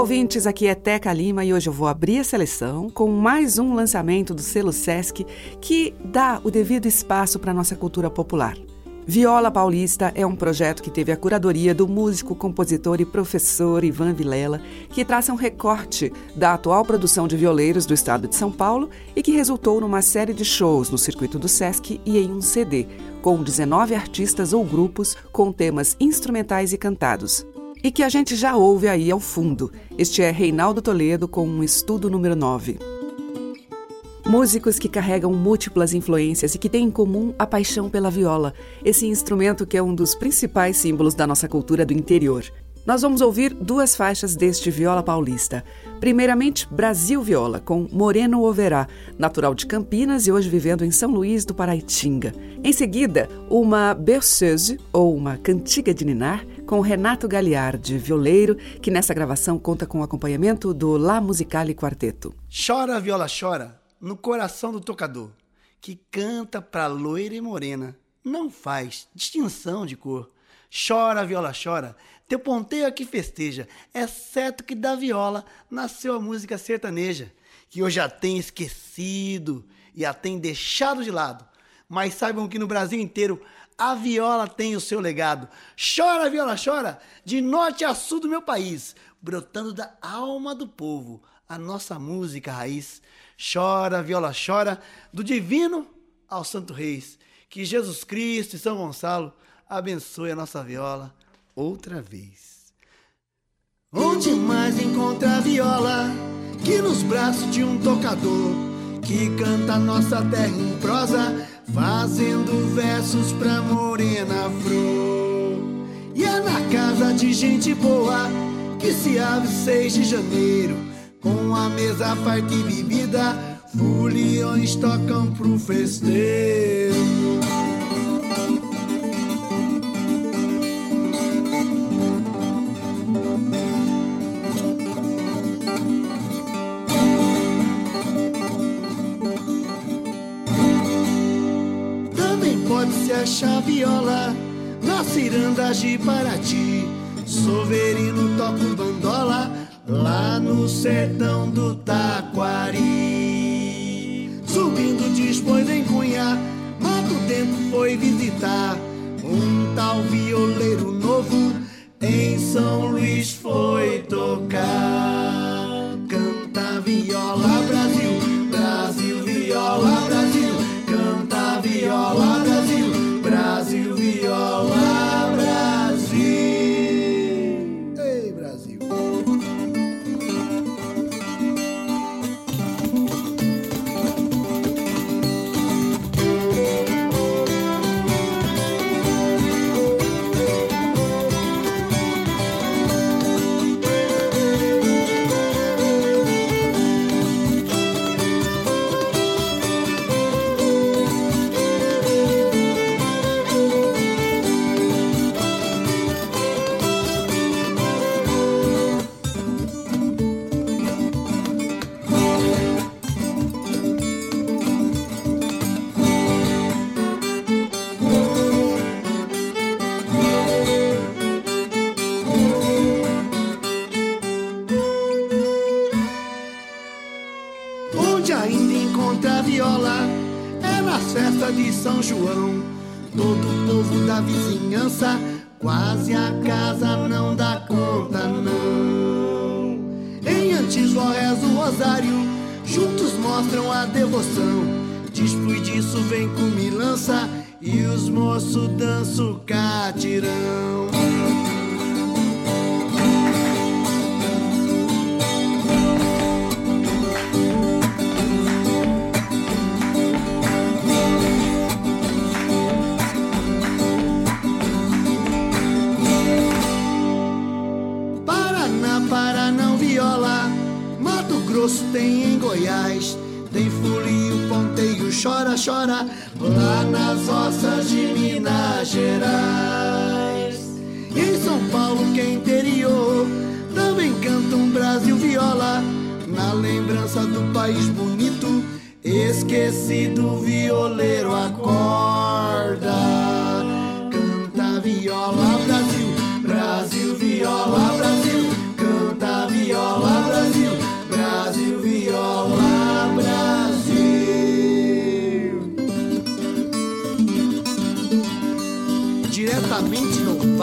Olá, ouvintes. Aqui é Teca Lima e hoje eu vou abrir a seleção com mais um lançamento do selo Sesc que dá o devido espaço para a nossa cultura popular. Viola Paulista é um projeto que teve a curadoria do músico, compositor e professor Ivan Vilela, que traça um recorte da atual produção de violeiros do estado de São Paulo e que resultou numa série de shows no circuito do Sesc e em um CD, com 19 artistas ou grupos com temas instrumentais e cantados. E que a gente já ouve aí ao fundo. Este é Reinaldo Toledo com um estudo número 9. Músicos que carregam múltiplas influências e que têm em comum a paixão pela viola, esse instrumento que é um dos principais símbolos da nossa cultura do interior. Nós vamos ouvir duas faixas deste viola paulista. Primeiramente, Brasil Viola, com Moreno Overá, natural de Campinas e hoje vivendo em São Luís do Paraitinga. Em seguida, uma berceuse, ou uma cantiga de ninar, com Renato Gagliardi, violeiro, que nessa gravação conta com o acompanhamento do La Musicale Quarteto. Chora, viola, chora no coração do tocador, que canta pra loira e morena, não faz distinção de cor. Chora, viola, chora, teu ponteio aqui festeja, é certo que da viola nasceu a música sertaneja, que eu já tenho esquecido e a tem deixado de lado. Mas saibam que no Brasil inteiro a viola tem o seu legado. Chora, viola, chora, de norte a sul do meu país, brotando da alma do povo, a nossa música raiz. Chora, viola, chora, do divino ao santo reis. Que Jesus Cristo e São Gonçalo abençoe a nossa viola outra vez. Onde mais encontra a viola que nos braços de um tocador que canta nossa terra em prosa, fazendo versos pra morena flor. E é na casa de gente boa que se abre 6 de janeiro com a mesa farta e bebida, foliões tocam pro festeiro. Pode se achar viola na ciranda de Paraty. Soverino toca bandola lá no sertão do Taquari. Subindo dispôs em Cunha, Mato Dentro foi visitar um tal violeiro novo em São Luís foi tocar.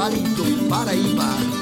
Vale Paraíba.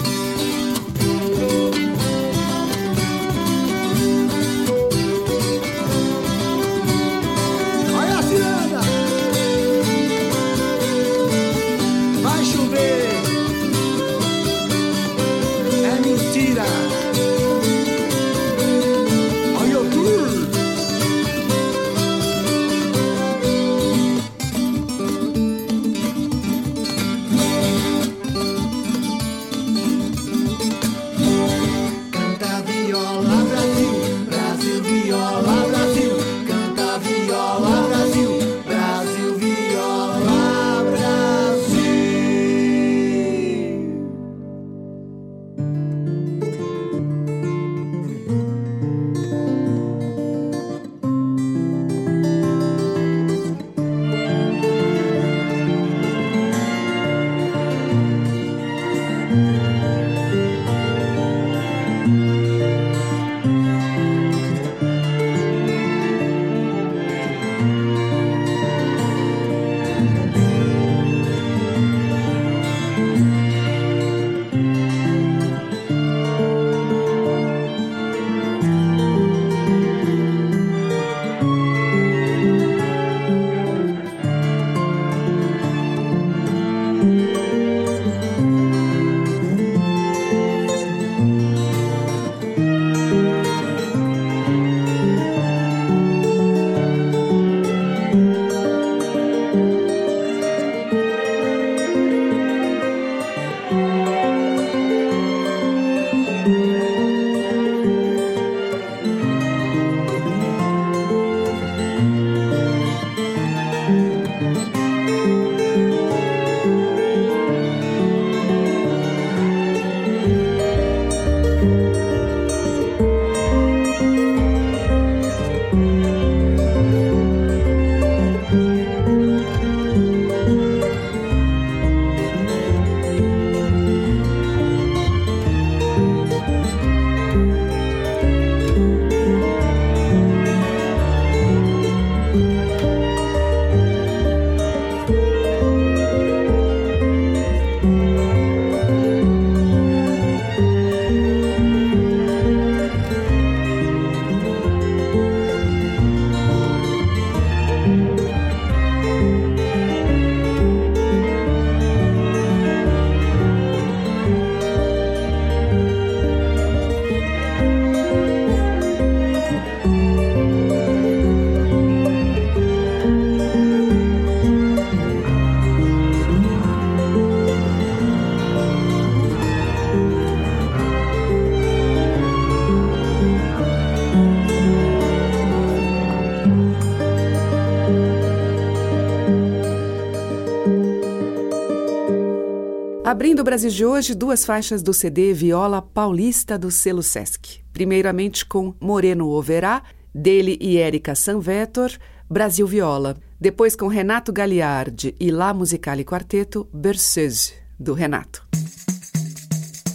Abrindo o Brasil de hoje, duas faixas do CD Viola Paulista do selo Sesc. Primeiramente com Moreno Overá, dele e Érica Sanvetor, Brasil Viola. Depois com Renato Gagliardi e La Musicale Quarteto, Berceuse, do Renato.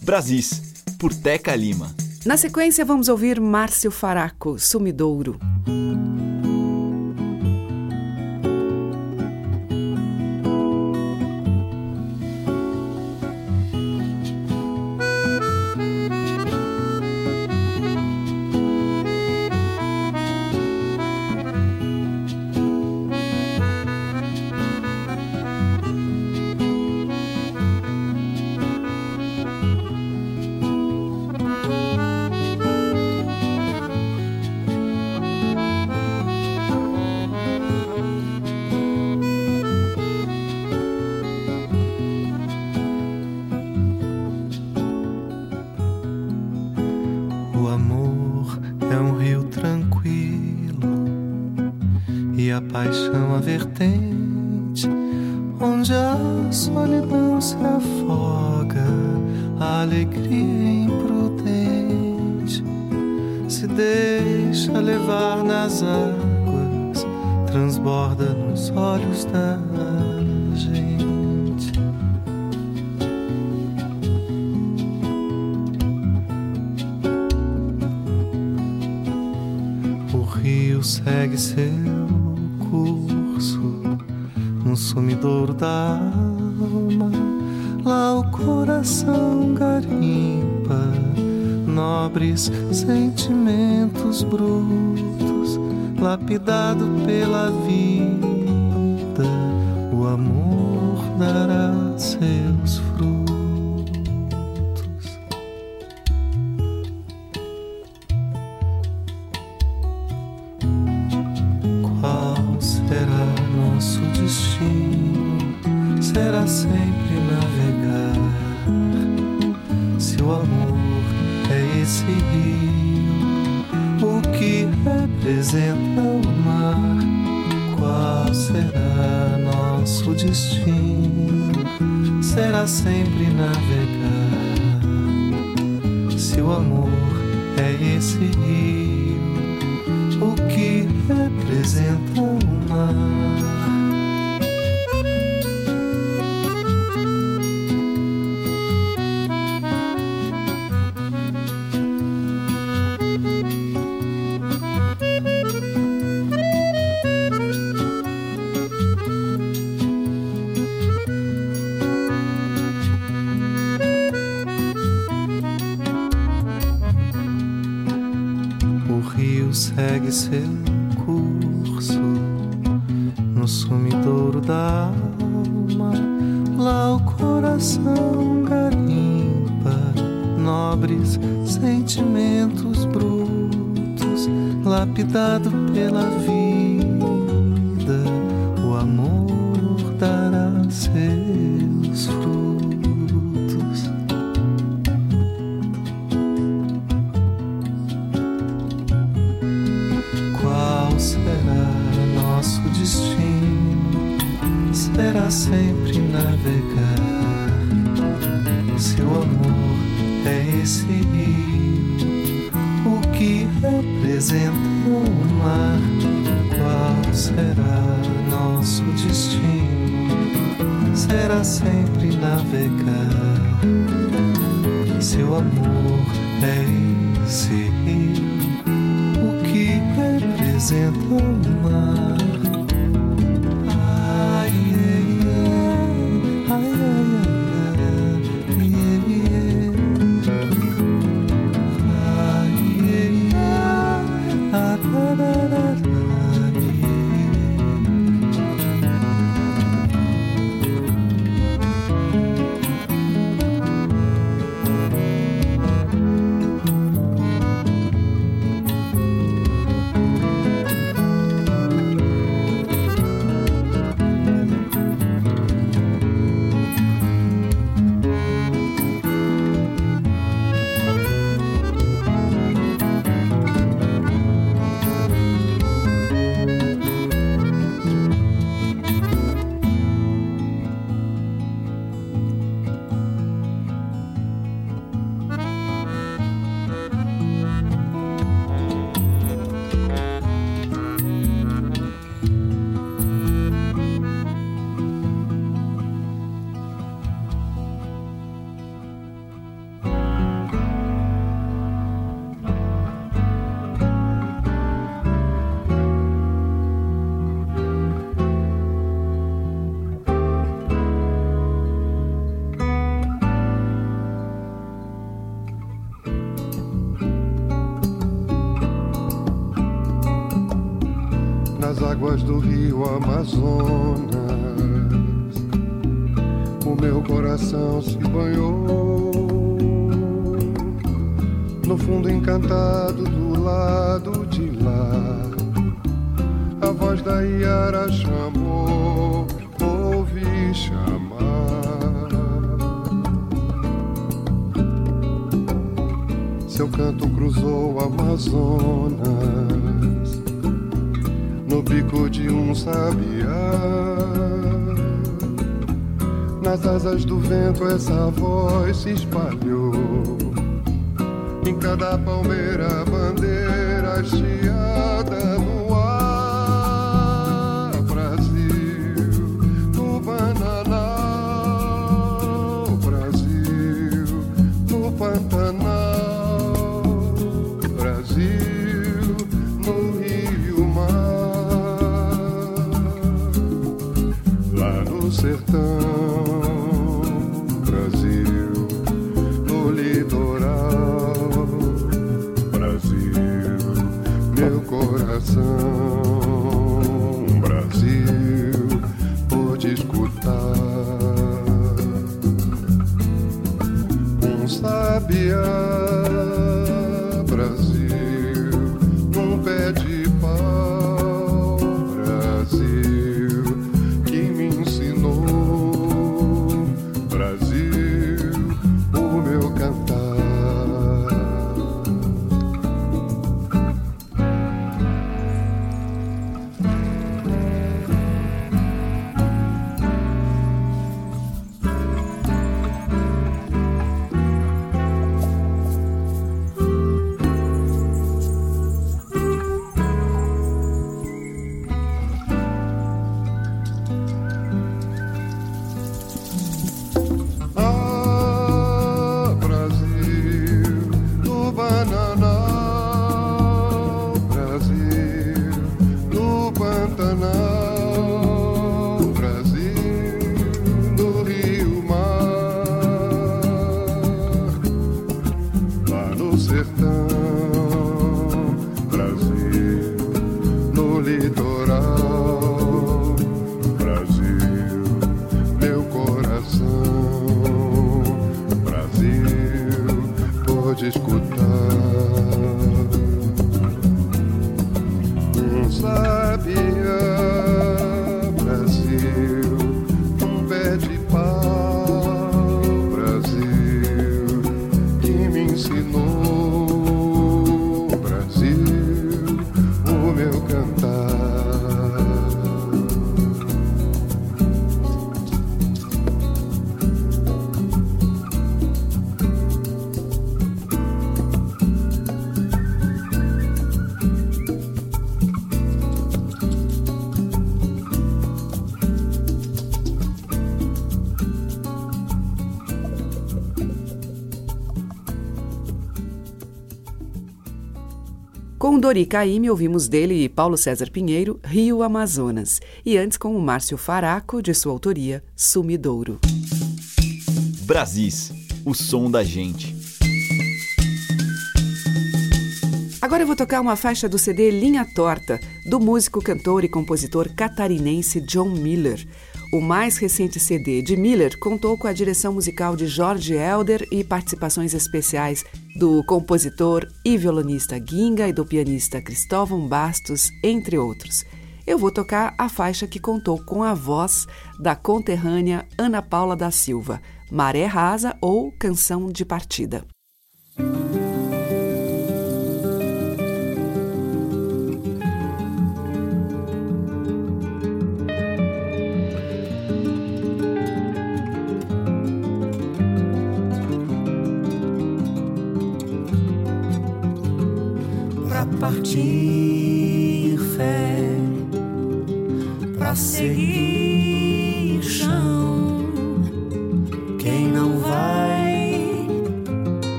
Brasis, por Teca Lima. Na sequência, vamos ouvir Márcio Faraco, Sumidouro. Representa o mar? Qual será nosso destino? Será sempre navegar. Se o amor é esse rio, representa o mar? Qual será nosso destino? Será sempre navegar. Se o amor é esse rio, o que representa o mar. Águas do rio Amazonas. O meu coração se banhou no fundo encantado do lado de lá. A voz da Iara chamou, ouvi chamar. Seu canto cruzou o Amazonas no bico de um sabiá. Nas asas do vento essa voz se espalhou. Em cada palmeira, bandeira hasteada coração. Dori Caymmi, ouvimos dele e Paulo César Pinheiro, Rio Amazonas. E antes com o Márcio Faraco, de sua autoria, Sumidouro. Brasis, o som da gente. Agora eu vou tocar uma faixa do CD Linha Torta, do músico, cantor e compositor catarinense John Miller. O mais recente CD de Miller contou com a direção musical de Jorge Elder e participações especiais do compositor e violonista Ginga e do pianista Cristóvão Bastos, entre outros. Eu vou tocar a faixa que contou com a voz da conterrânea Ana Paula da Silva, Maré Rasa ou Canção de Partida.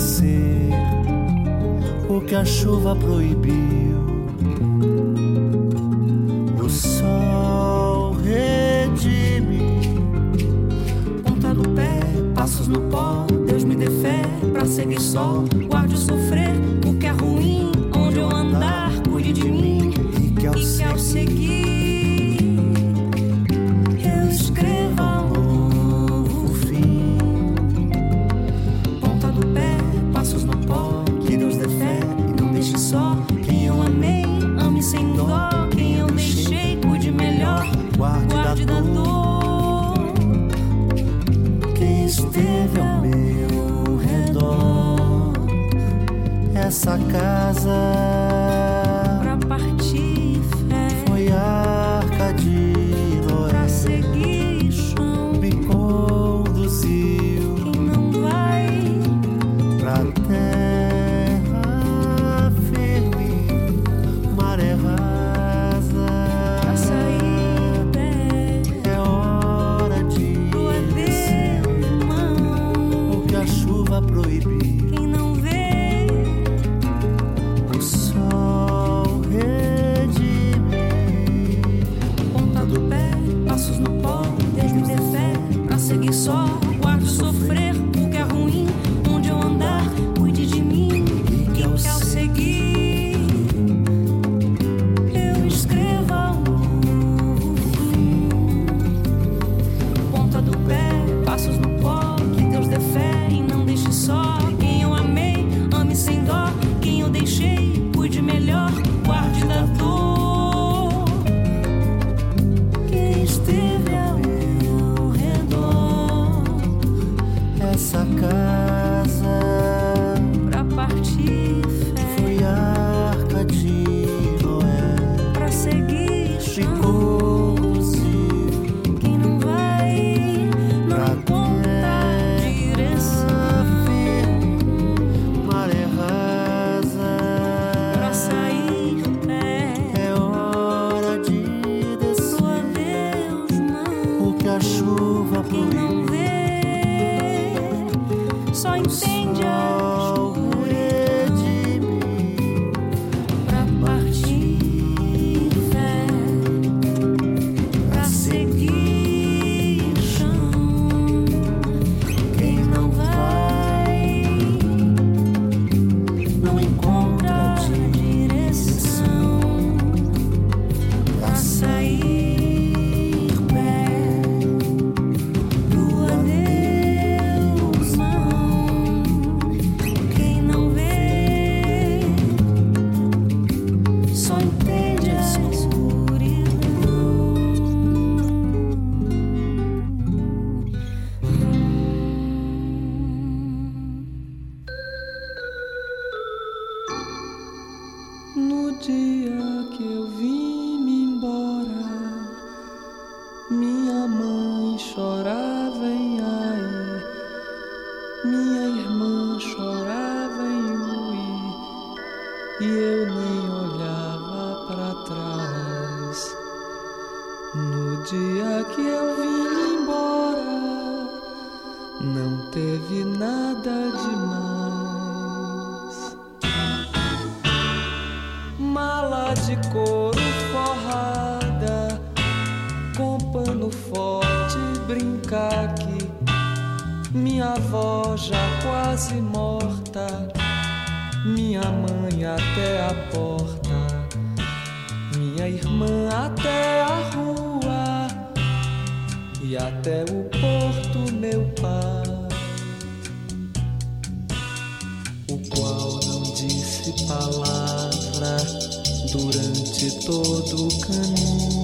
esquecer o que a chuva proibiu. O sol redime. Ponta do pé, passos no pó. Deus me dê fé pra seguir só. Guarde o sofrer. essa casa. guarde não. No dia que eu vim embora, não teve nada de mais. Mala de couro forrada, com pano forte brincar que minha avó já quase morta, minha mãe até a porta, minha irmã até a e até o porto, meu pai, o qual não disse palavra durante todo o caminho.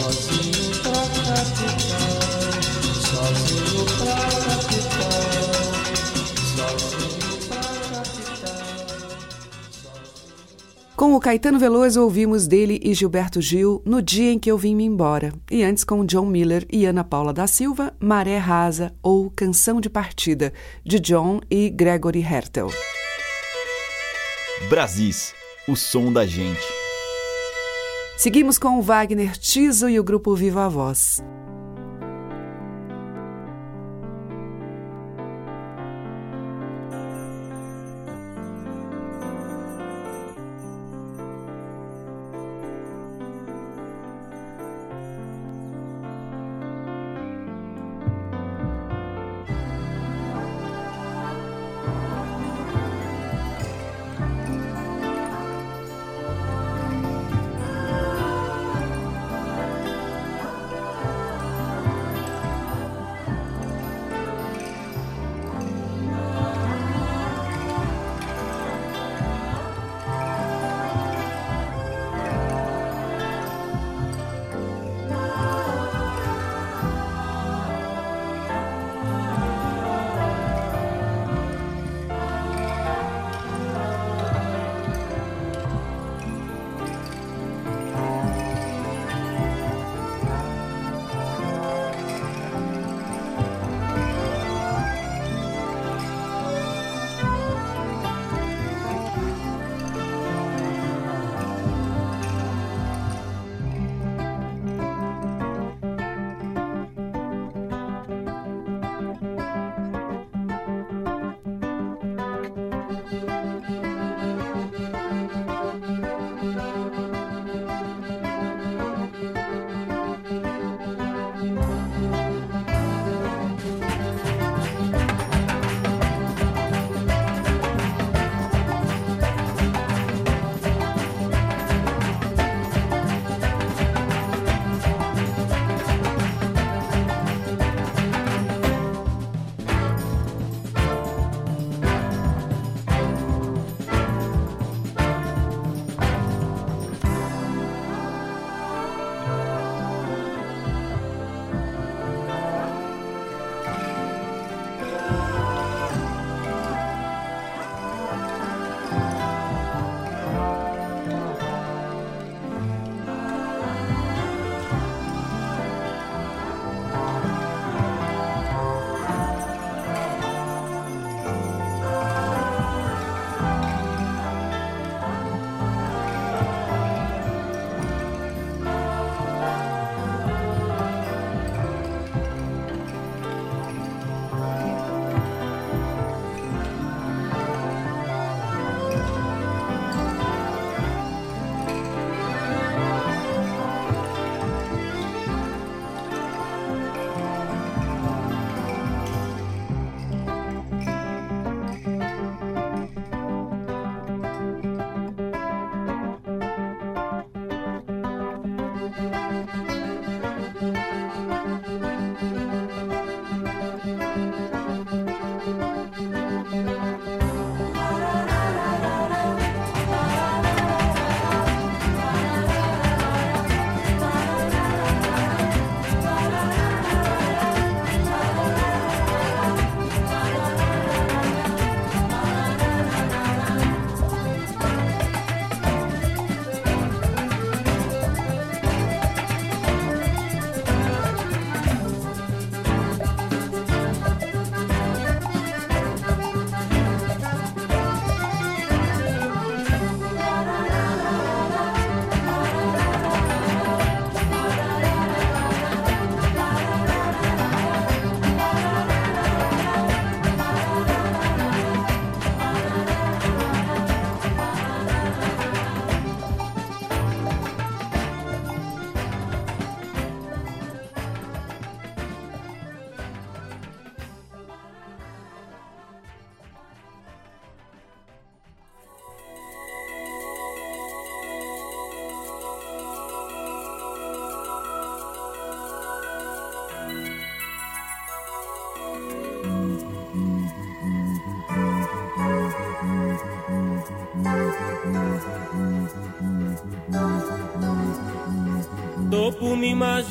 Sozinho pra capital, sozinho pra capital, sozinho pra capital. Com o Caetano Veloso ouvimos dele e Gilberto Gil no dia em que eu vim me embora. E antes com John Miller e Ana Paula da Silva, Maré Rasa ou Canção de Partida, de John e Gregory Hertel. Brasis, o som da gente. Seguimos com o Wagner Tiso e o grupo Viva a Voz.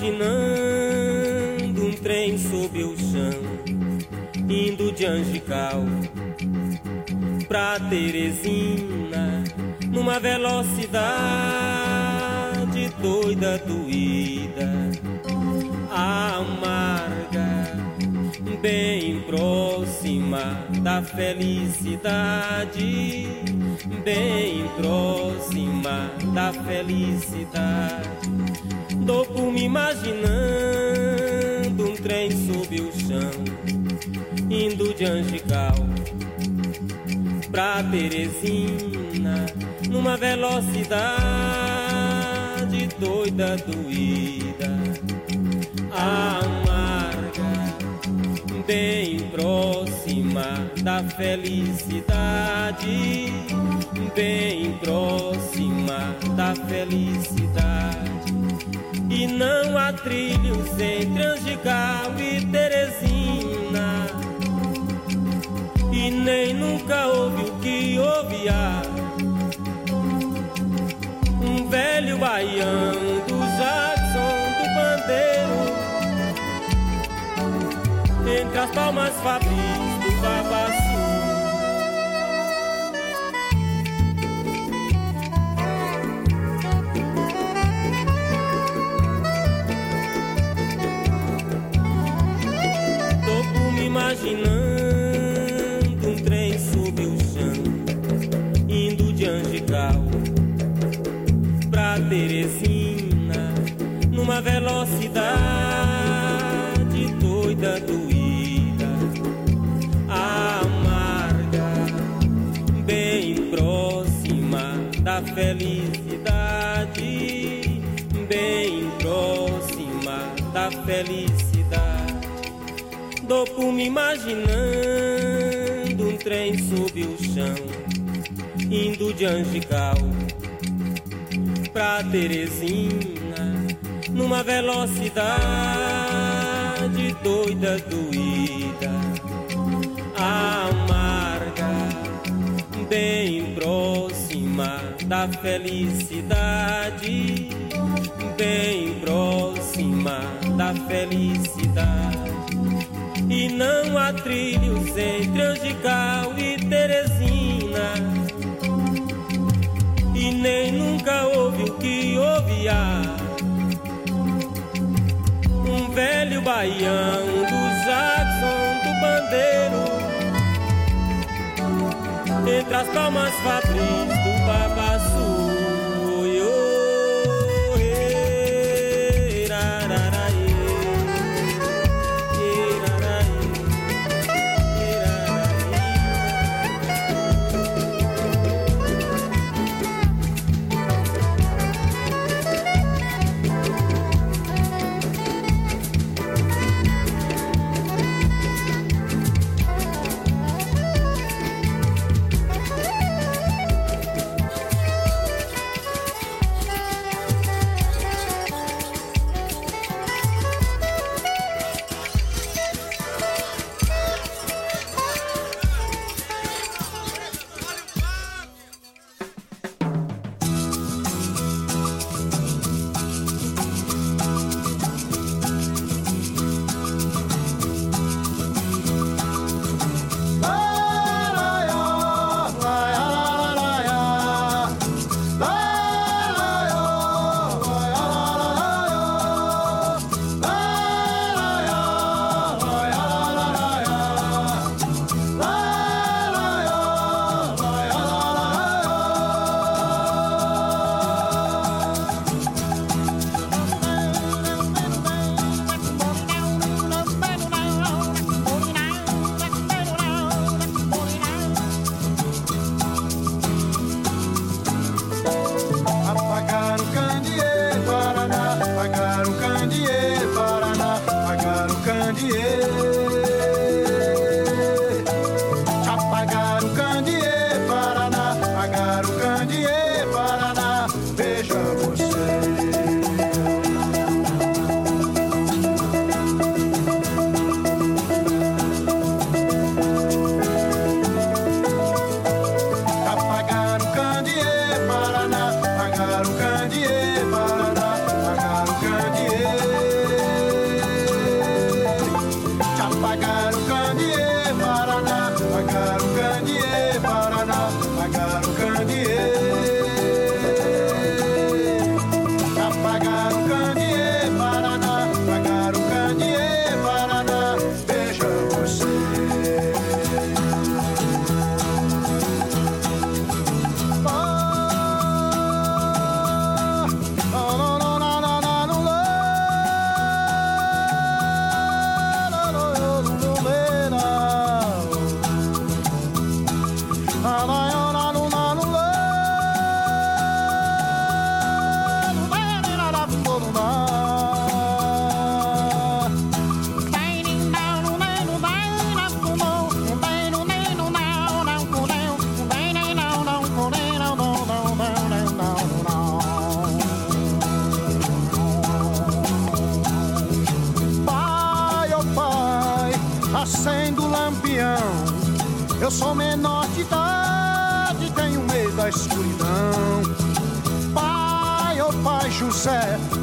Imaginando um trem sob o chão, indo de Angical pra Teresina, numa velocidade doida, doída, amarga, bem próxima da felicidade, da felicidade. Dou por me imaginando um trem sob o chão, indo de Angical pra Teresina, numa velocidade doida, doída, amarga, bem próxima da felicidade, bem próxima da felicidade. E não há trilhos entre Angical e Teresina. E nem nunca houve o que ouvia Um velho baiano Entre as palmas fabris do Babaçu. Imaginando um trem sob o chão, indo de Angical pra Teresina, numa velocidade felicidade, bem próxima da felicidade. Dou por me imaginando um trem sob o chão, indo de Angical pra Teresina, numa velocidade doida, doída, amarga, bem próxima da felicidade, bem próxima da felicidade. E não há trilhos entre Angical e Teresina. E nem nunca houve o que ouvia Um velho baião do Jackson do Bandeiro Entre as palmas fabris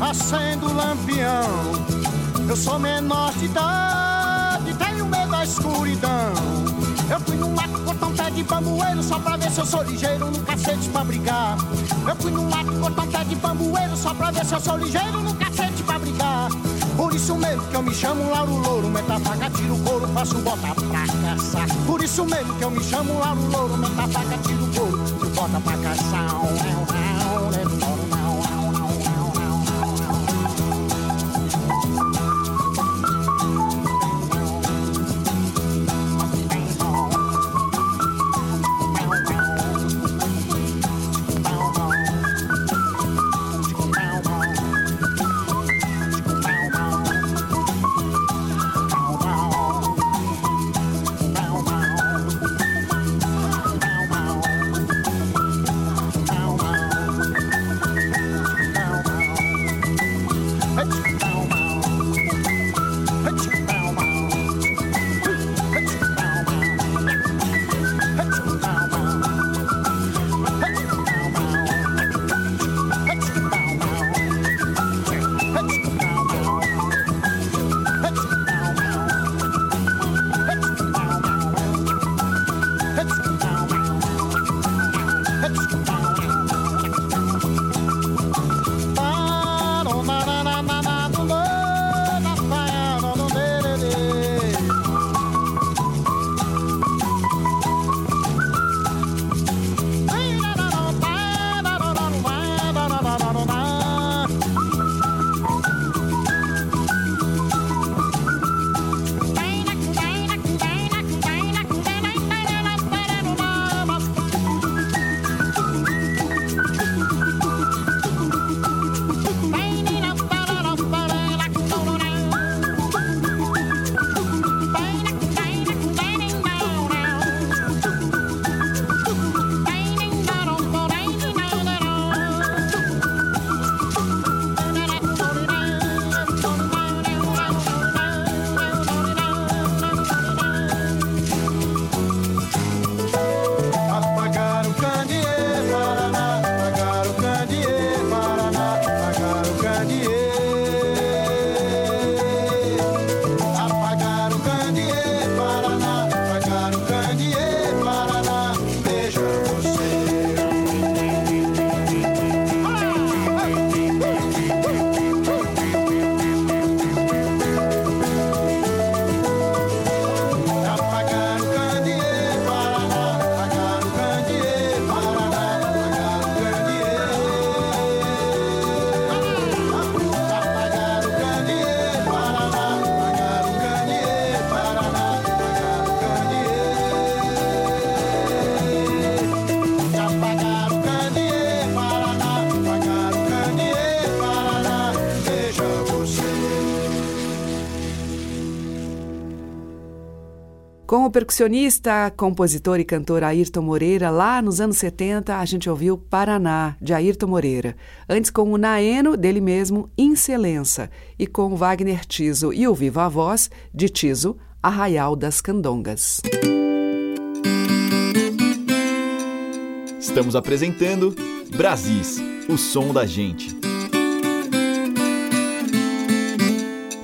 acendo o lampião. Eu sou menor de idade, tenho medo da escuridão. Eu fui num mato um pé de bambueiro só pra ver se eu sou ligeiro no cacete pra brigar. Eu fui num mato um pé de bambueiro só pra ver se eu sou ligeiro no cacete pra brigar. Por isso mesmo que eu me chamo Lauro Louro, meta faca, tiro couro, faço bota pra caçar. Por isso mesmo que eu me chamo Lauro Louro, meta faca, tiro couro, bota pra caçar. Com o percussionista, compositor e cantor Ayrton Moreira, lá nos anos 70, a gente ouviu Paraná, de Ayrton Moreira. Antes com o Naeno, dele mesmo, Incelença. E com Wagner Tiso e o Viva a Voz, de Tiso, Arraial das Candongas. Estamos apresentando Brasis, o som da gente.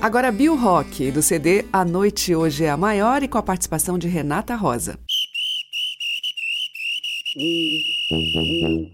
Agora Bill Rock, do CD A Noite Hoje é a Maior e com a participação de Renata Rosa. Hum.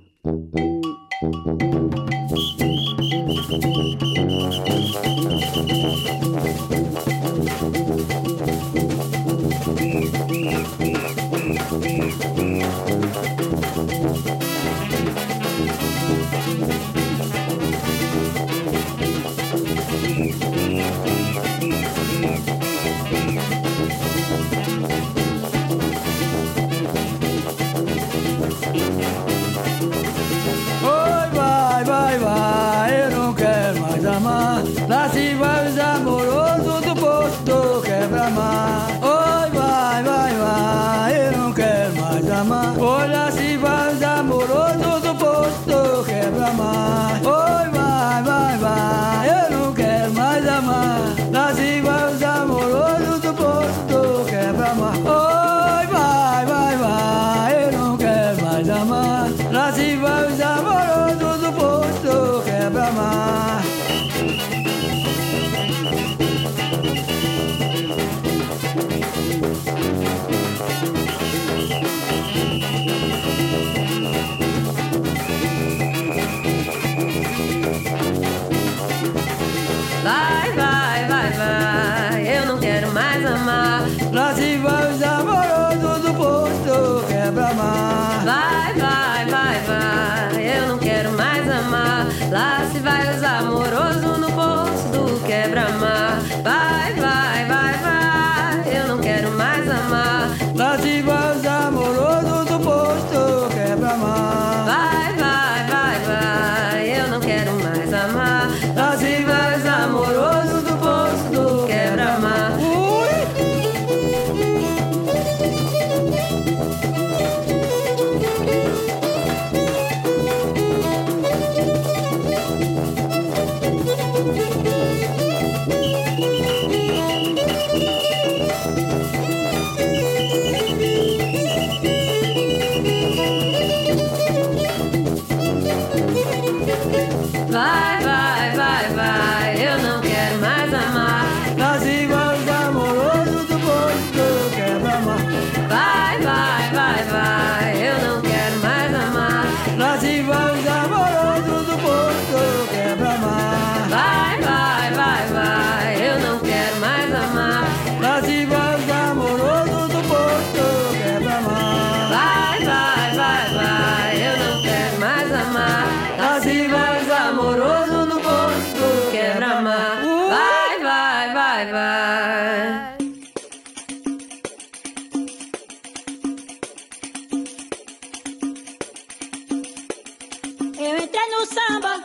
Eu entrei no samba,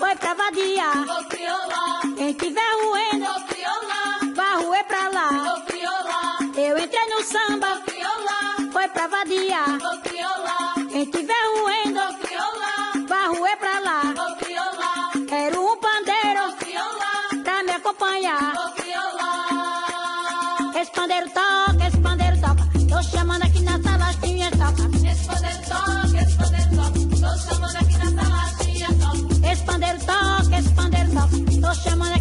foi pra Vadia. Quem tiver ruendo, vai ruer pra lá. Eu entrei no samba, foi pra Vadia. Quem tiver ruendo, vai ruer pra lá. Quero um pandeiro pra me acompanhar. Esse pandeiro toca. Llama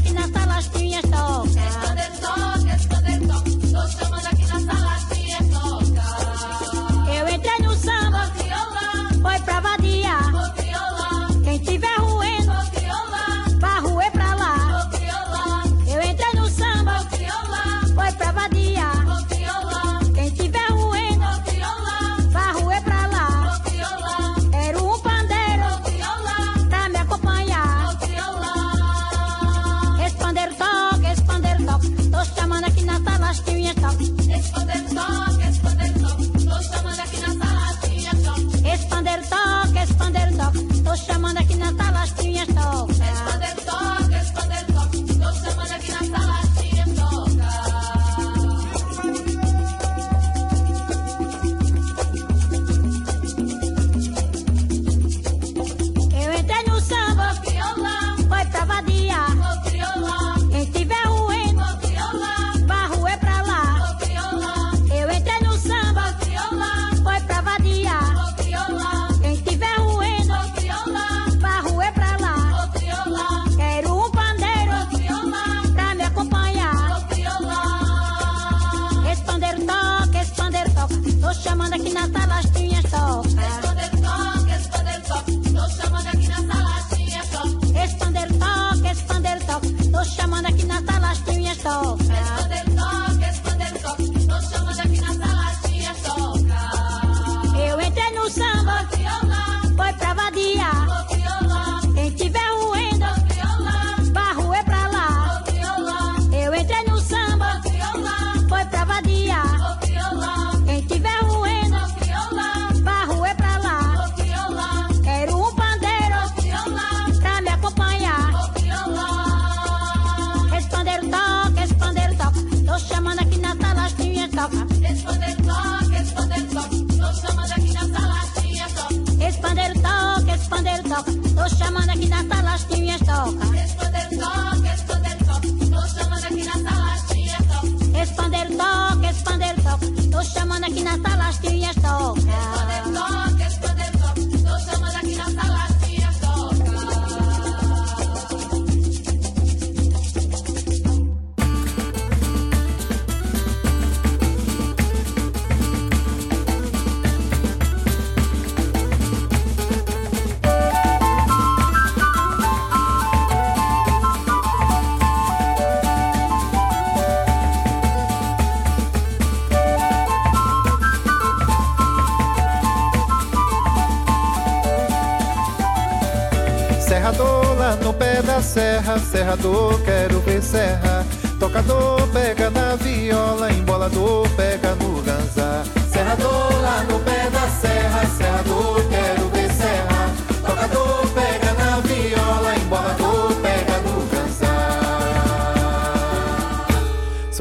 serra, serrador, quero ver serra. Tocador pega na viola, embolador pega no ganzá. Serrador lá no pé da serra, serrador, quero ver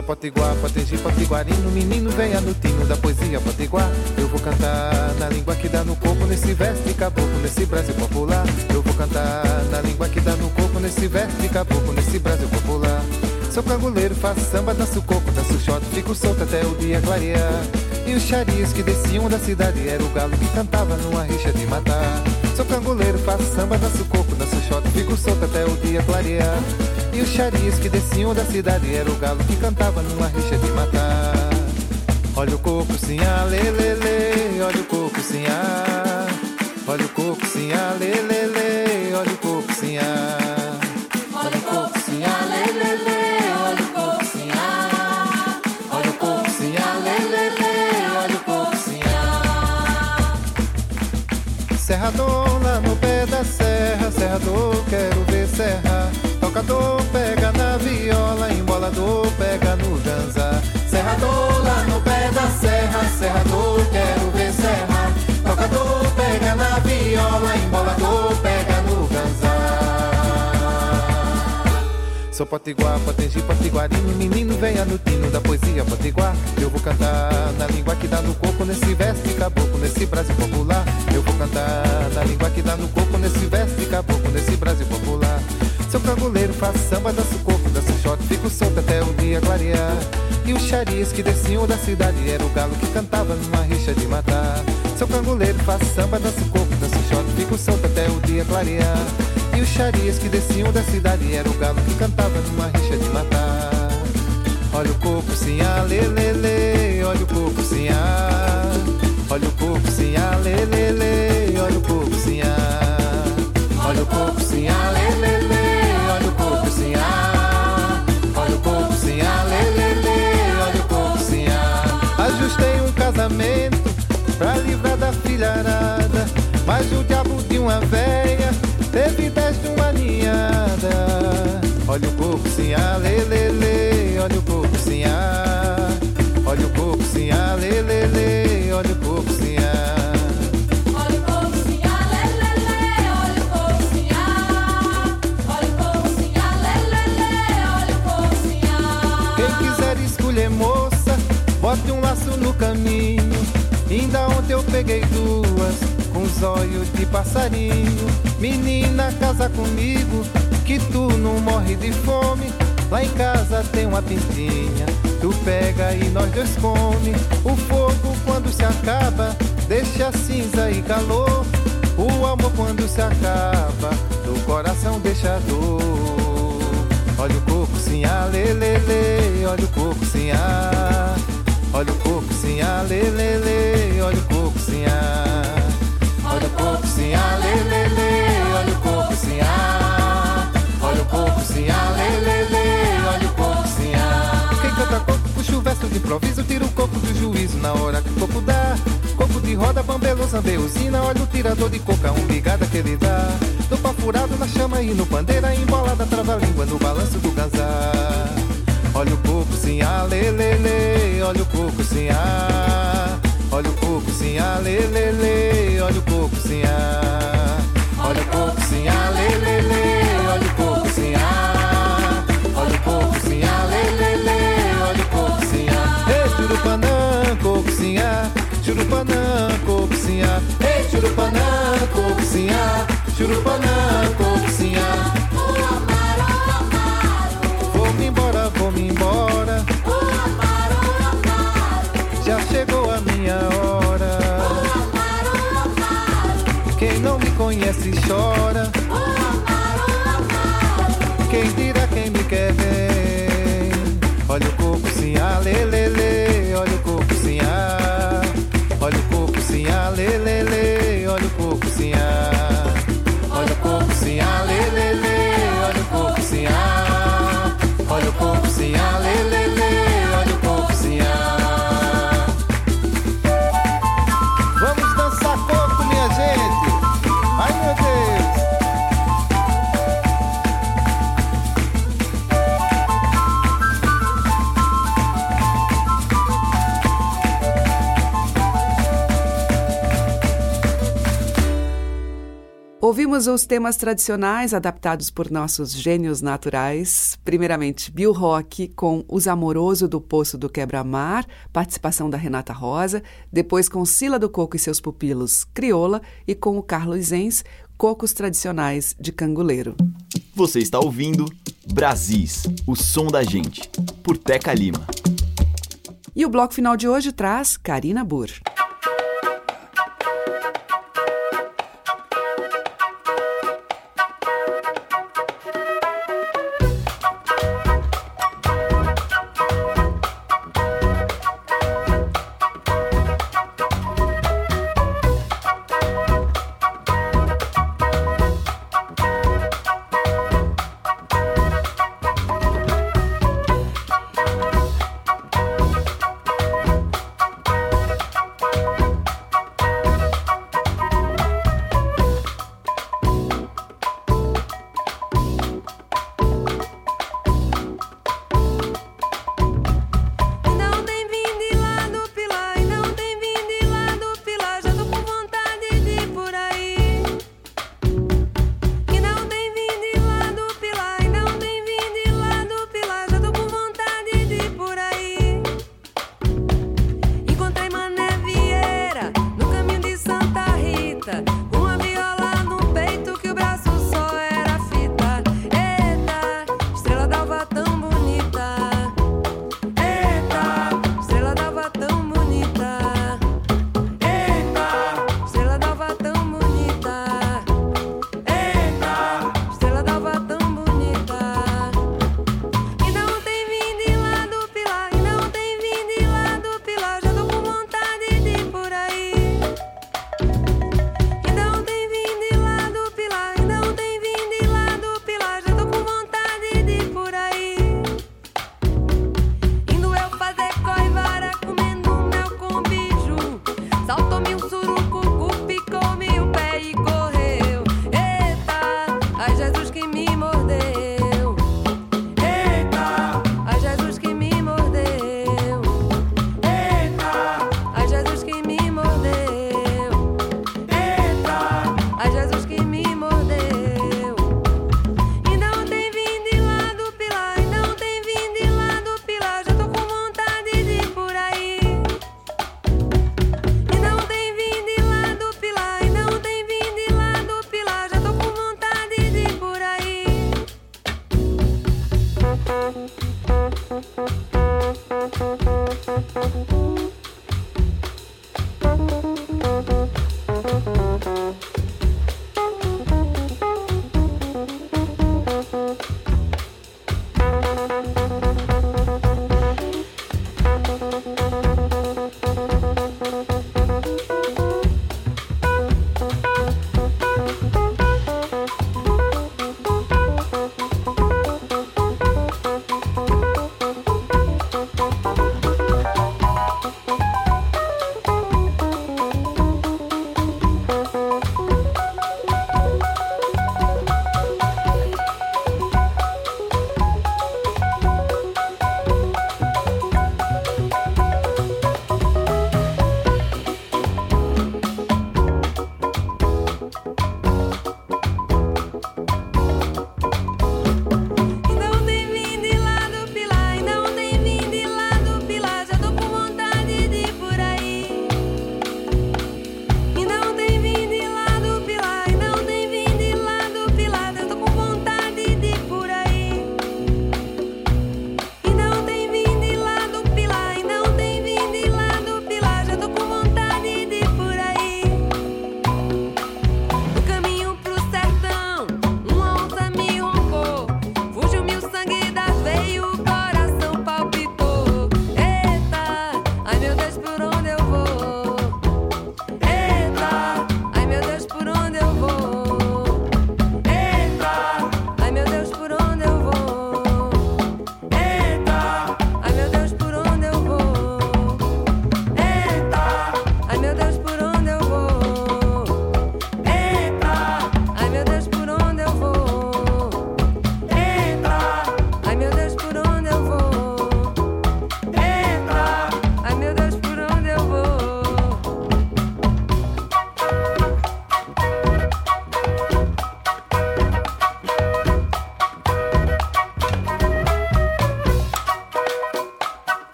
Sou potiguar, potegi, potiguarino, menino venha no tino da poesia potiguar. Eu vou cantar na língua que dá no corpo, nesse verso de caboclo, nesse Brasil popular. Eu vou cantar na língua que dá no corpo, nesse verso de caboclo, nesse Brasil popular. Sou canguleiro, faço samba, danço coco, danço shot, fico solto até o dia clarear. E os charias que desciam da cidade era o galo que cantava numa rixa de matar. Sou canguleiro, faço samba, danço coco, danço shot, fico solto até o dia clarear. E os charias que desciam da cidade era o galo que cantava numa rixa de matar. Olha o coco sim, ah, lê, lê, lê, olha o coco sim, ah. Olha o coco sim, ah, lê, lê, lê, olha o coco sim, ah. Olha o coco sim, ah, olha o coco ah. Olha o ah, olha o. Serrador lá no pé da serra, serrador, quero ver serra. Tocador pega na viola, embolador pega no ganza. Serrador lá no pé da serra, serrador, quero ver serra. Tocador pega na viola, embolador pega no ganza. Sou potiguar, potengi, potiguarinho, menino venha no tino da poesia potiguar. Eu vou cantar na língua que dá no corpo, nesse verso de caboclo, nesse Brasil popular. Eu vou cantar na língua que dá no corpo, nesse verso de caboclo, nesse Brasil popular. Sou canguleiro, faço samba, danço coco, danço shot, fico solto até o dia clarear. E os charias que desciam da cidade era o galo que cantava numa rixa de matar. Sou canguleiro, faço samba, danço coco, danço shot, fico solto até o dia clarear. E os charias que desciam da cidade era o galo que cantava numa rixa de matar. Olha o coco sim, ah, lê, lê, olha o coco sim, ah. Olha o coco sim, ah, lê, lê, olha o coco sim, ah. Olha o coco sim, lê, lê, lê, uma véia teve dez de uma ninhada. Olha o coco sim, ah, lê, lê, lê, olha o coco sim, ah. Olha o coco sim, ah, lê, lê, lê, olha o coco sim, moça, bote um laço no caminho. Ainda ontem eu peguei duas, olhos de passarinho. Menina, casa comigo, que tu não morre de fome. Lá em casa tem uma pintinha, tu pega e nós dois come. O fogo quando se acaba, deixa cinza e calor. O amor quando se acaba, do coração deixa dor. Olha o coco sim, lê, olha o coco sim, ah. Olha o coco sim, lê, olha o coco sim, ah. Olha o coco sim, ah, olha o coco sim, ah. Sim, ah, olha o coco sim, ah. Quem canta coco puxa o verso de improviso, tira o coco do juízo na hora que o coco dá. Coco de roda, bambelo, zambeusina, olha o tirador de coca, um ligada que ele dá. No pau furado, na chama e no pandeira, embolada, trava-língua no balanço do ganzar. Olha o coco sim, ah, lê, lê, olha o coco sim, ah. Olha o coco sim, ah, lê, lê, olha o coco. Olha o coco ah, lê, lê, lê, olha o coco. Olha o coco ah, lê, lê, lê, olha o coco sim, ah. Ei, churupanã, coco sim, ah. Churupanã, coco sim, ah. Ei, coco coco chora. Ouvimos os temas tradicionais adaptados por nossos gênios naturais. Primeiramente, Bill Rock com Os Amoroso do Poço do Quebra-Mar, participação da Renata Rosa. Depois, com Sila do Coco e seus pupilos, Crioula. E com o Carlos Enz, Cocos Tradicionais de Canguleiro. Você está ouvindo Brasis, o som da gente, por Teca Lima. E o bloco final de hoje traz Karina Burr.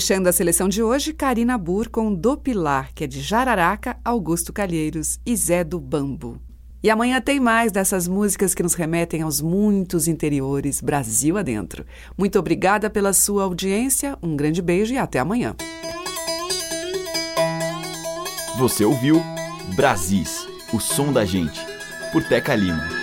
Fechando a seleção de hoje, Karina Bur com Do Pilar, que é de Jararaca, Augusto Calheiros e Zé do Bambo. E amanhã tem mais dessas músicas que nos remetem aos muitos interiores, Brasil adentro. Muito obrigada pela sua audiência, um grande beijo e até amanhã. Você ouviu Brasis, o som da gente, por Teca Lima.